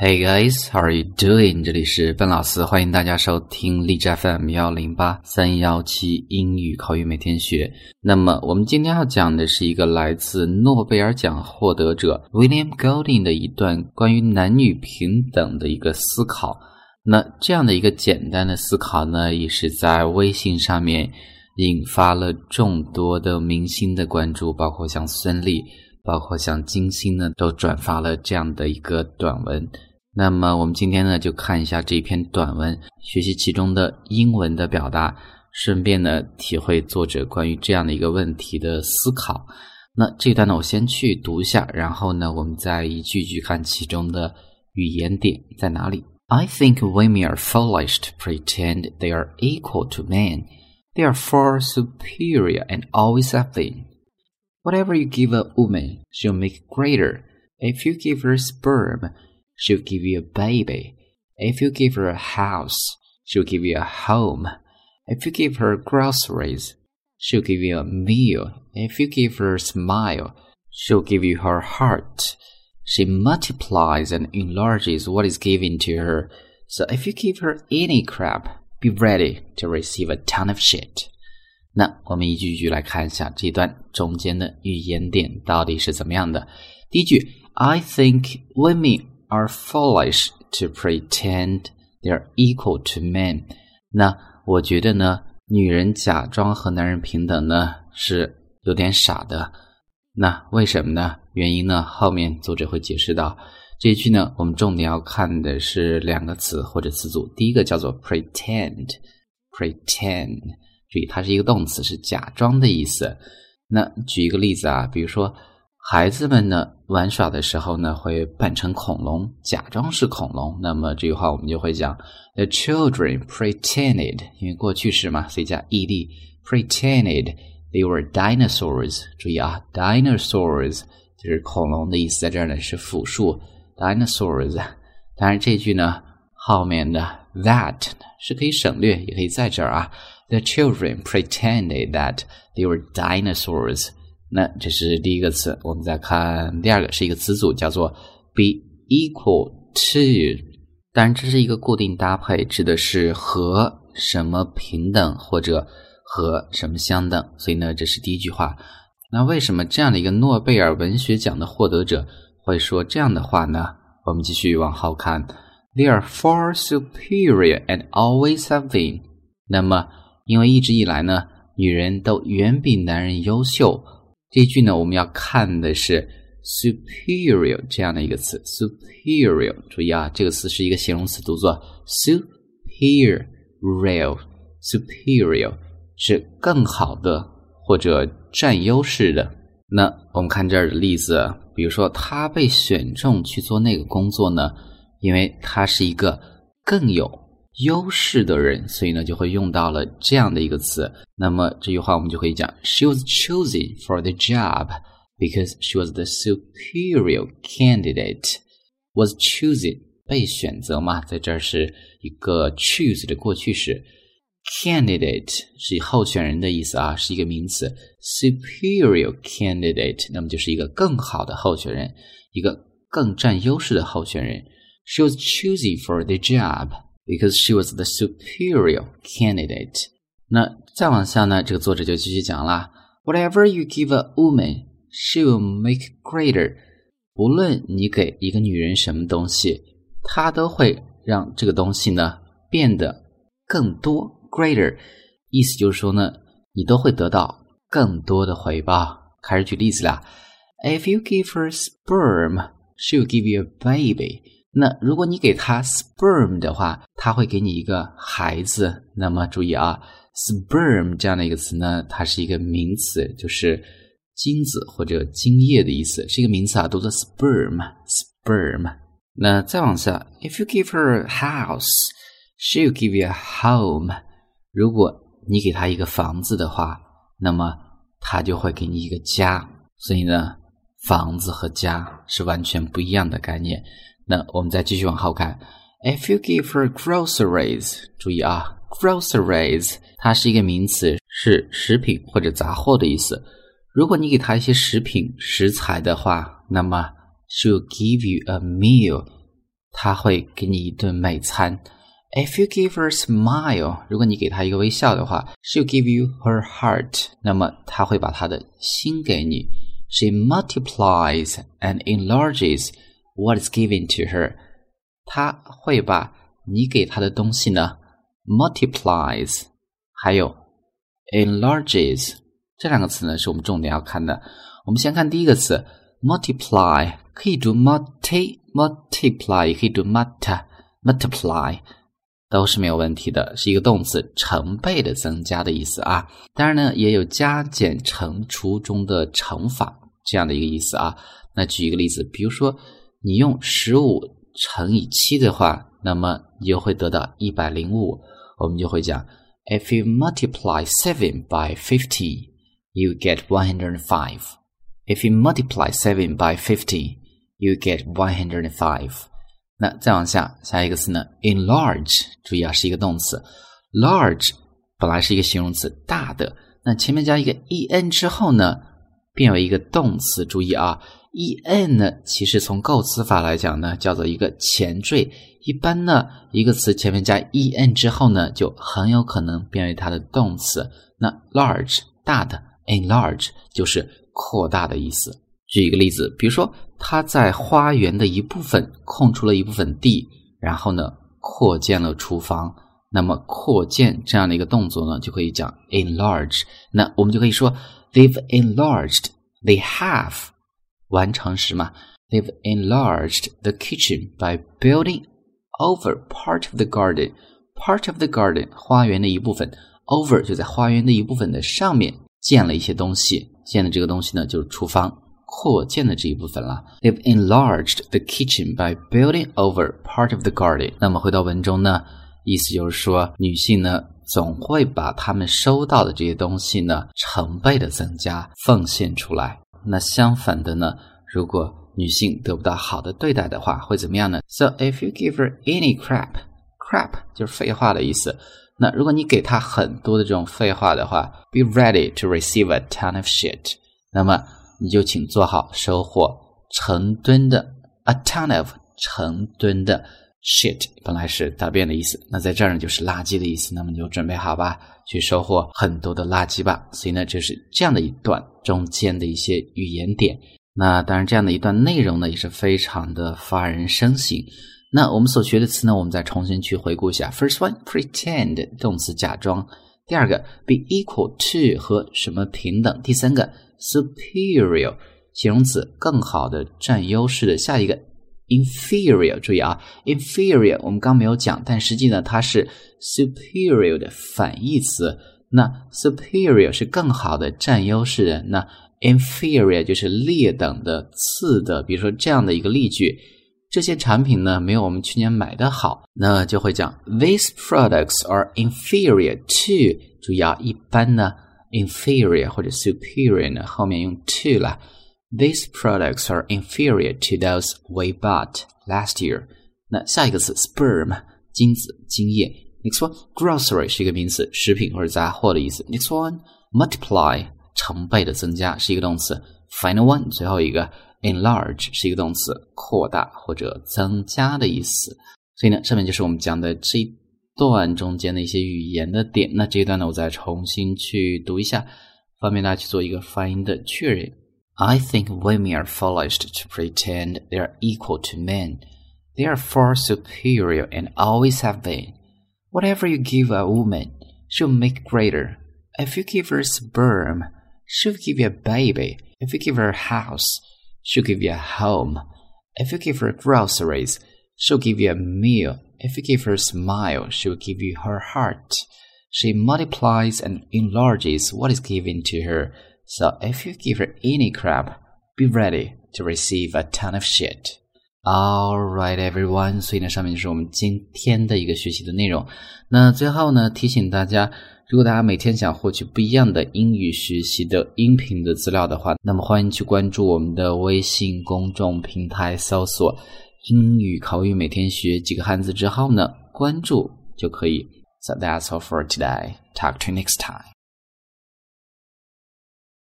Hey guys, how are you doing？这里是笨老师，欢迎大家收听荔枝 FM 幺零八三幺七英语口语每天学。那么我们今天要讲的是一个来自诺贝尔奖获得者 William Golding 的一段关于男女平等的一个思考。那这样的一个简单的思考呢，也是在微信上面引发了众多的明星的关注，包括像孙俪，包括像金星呢，都转发了这样的一个短文。那么我们今天呢，就看一下这篇短文，学习其中的英文的表达，顺便呢体会作者关于这样的一个问题的思考。那这段呢，我先去读一下，然后呢，我们再一句句看其中的语言点在哪里。I think women are foolish to pretend they are equal to men. They are far superior and always have been. Whatever you give a woman, she'll make greater. If you give her sperm, She'll give you a baby. If you give her a house, she'll give you a home. If you give her groceries, she'll give you a meal. If you give her a smile, she'll give you her heart. She multiplies and enlarges what is given to her. So if you give her any crap, be ready to receive a ton of shit. 那我们一句一句来看一下这段中间的语言点到底是怎么样的。第一句，I think women are foolish to pretend they're equal to men。那我觉得呢，女人假装和男人平等呢是有点傻的。那为什么呢？原因呢？后面作者会解释到。这一句呢，我们重点要看的是两个词或者词组。第一个叫做 pretend，pretend，注意它是一个动词，是假装的意思。那举一个例子啊，比如说。孩子们呢玩耍的时候呢，会扮成恐龙，假装是恐龙。那么这句话我们就会讲：The children pretended，因为过去式嘛，所以加 ed。Pretended they were dinosaurs。注意啊，dinosaurs 就是恐龙的意思，在这儿呢是复数 dinosaurs。当然这句呢后面的 that 是可以省略，也可以在这儿啊。The children pretended that they were dinosaurs。那这是第一个词，我们再看第二个，是一个词组，叫做 be equal to。当然，这是一个固定搭配，指的是和什么平等或者和什么相等。所以呢，这是第一句话。那为什么这样的一个诺贝尔文学奖的获得者会说这样的话呢？我们继续往后看，They are far superior and always have been。那么，因为一直以来呢，女人都远比男人优秀。这句呢，我们要看的是 superior 这样的一个词，superior。注意啊，这个词是一个形容词，读作 superior，superior 是更好的或者占优势的。那我们看这儿的例子，比如说他被选中去做那个工作呢，因为他是一个更有。优势的人，所以呢就会用到了这样的一个词。那么这句话我们就可以讲：She was chosen for the job because she was the superior candidate. Was chosen 被选择嘛，在这儿是一个 choose 的过去式。Candidate 是候选人的意思啊，是一个名词。Superior candidate 那么就是一个更好的候选人，一个更占优势的候选人。She was chosen for the job. Because she was the superior candidate。那再往下呢，这个作者就继续讲了：Whatever you give a woman, she will make greater。不论你给一个女人什么东西，她都会让这个东西呢变得更多。Greater，意思就是说呢，你都会得到更多的回报。开始举例子了：If you give her sperm, she will give you a baby。 那如果你给他 sperm 的话，他会给你一个孩子。那么注意啊，sperm 这样的一个词呢，它是一个名词，就是精子或者精液的意思，是一个名词啊，读作 sperm，sperm。那再往下，if you give her a house，she'll give you a home。如果你给他一个房子的话，那么他就会给你一个家。所以呢，房子和家是完全不一样的概念。那我们再继续往后看，If you give her groceries，注意啊，groceries 它是一个名词，是食品或者杂货的意思。如果你给她一些食品食材的话，那么 she'll give you a meal，她会给你一顿美餐。If you give her a smile，如果你给她一个微笑的话，she'll give you her heart，那么她会把她的心给你。She multiplies and enlarges what is given to her，他会把你给他的东西呢 multiplies，还有 enlarges 这两个词呢是我们重点要看的。我们先看第一个词 multiply，可以读 multi multiply，也可以读 mult multiply。都是没有问题的，是一个动词，成倍的增加的意思啊。当然呢，也有加减乘除中的乘法这样的一个意思啊。那举一个例子，比如说你用十五乘以七的话，那么你就会得到一百零五。我们就会讲，If you multiply seven by fifty, you get one hundred and five. If you multiply seven by fifty, you get one hundred and five. 那再往下，下一个词呢？enlarge，注意啊，是一个动词。large 本来是一个形容词，大的。那前面加一个 en 之后呢，变为一个动词。注意啊，en 呢，其实从构词法来讲呢，叫做一个前缀。一般呢，一个词前面加 en 之后呢，就很有可能变为它的动词。那 large 大的，enlarge 就是扩大的意思。举一个例子，比如说他在花园的一部分空出了一部分地，然后呢扩建了厨房。那么扩建这样的一个动作呢，就可以讲 enlarge。那我们就可以说 they've enlarged, they have 完成时嘛，they've enlarged the kitchen by building over part of the garden. Part of the garden 花园的一部分，over 就在花园的一部分的上面建了一些东西，建的这个东西呢就是厨房。扩建的这一部分了。They've enlarged the kitchen by building over part of the garden。那么回到文中呢，意思就是说，女性呢总会把她们收到的这些东西呢成倍的增加，奉献出来。那相反的呢，如果女性得不到好的对待的话，会怎么样呢？So if you give her any crap，crap 就是废话的意思。那如果你给她很多的这种废话的话，be ready to receive a ton of shit。那么你就请做好收获成吨的 a ton of 成吨的 shit，本来是大便的意思，那在这儿呢就是垃圾的意思。那么你就准备好吧，去收获很多的垃圾吧。所以呢，就是这样的一段中间的一些语言点。那当然，这样的一段内容呢也是非常的发人深省。那我们所学的词呢，我们再重新去回顾一下。First one pretend 动词假装，第二个 be equal to 和什么平等，第三个。superior 形容词，更好的，占优势的。下一个 inferior，注意啊，inferior 我们刚没有讲，但实际呢，它是 superior 的反义词。那 superior 是更好的，占优势的。那 inferior 就是劣等的、次的。比如说这样的一个例句：这些产品呢，没有我们去年买的好。那就会讲 these products are inferior to。注意啊，一般呢。inferior 或者 superior 呢，后面用 to 了。These products are inferior to those we bought last year。那下一个词 sperm 精子精液。Next one grocery 是一个名词，食品或者杂货的意思。Next one multiply 成倍的增加是一个动词。Final one 最后一个 enlarge 是一个动词，扩大或者增加的意思。所以呢，上面就是我们讲的这一段中间的一些语言的点，那这一段呢，我再重新去读一下，方便大家去做一个发音的确认。I think women are foolish to pretend they are equal to men. They are far superior and always have been. Whatever you give a woman, she'll make greater. If you give her sperm, she'll give you a baby. If you give her a house, she'll give you a home. If you give her groceries, she'll give you a meal. If you give her a smile, she will give you her heart. She multiplies and enlarges what is given to her. So if you give her any crap, be ready to receive a ton of shit. Alright, everyone. 所以呢，上面就是我们今天的一个学习的内容。那最后呢，提醒大家，如果大家每天想获取不一样的英语学习的音频的资料的话，那么欢迎去关注我们的微信公众平台，搜索英语口语每天学几个汉字之后呢，关注就可以。So that's all for today. Talk to you next time.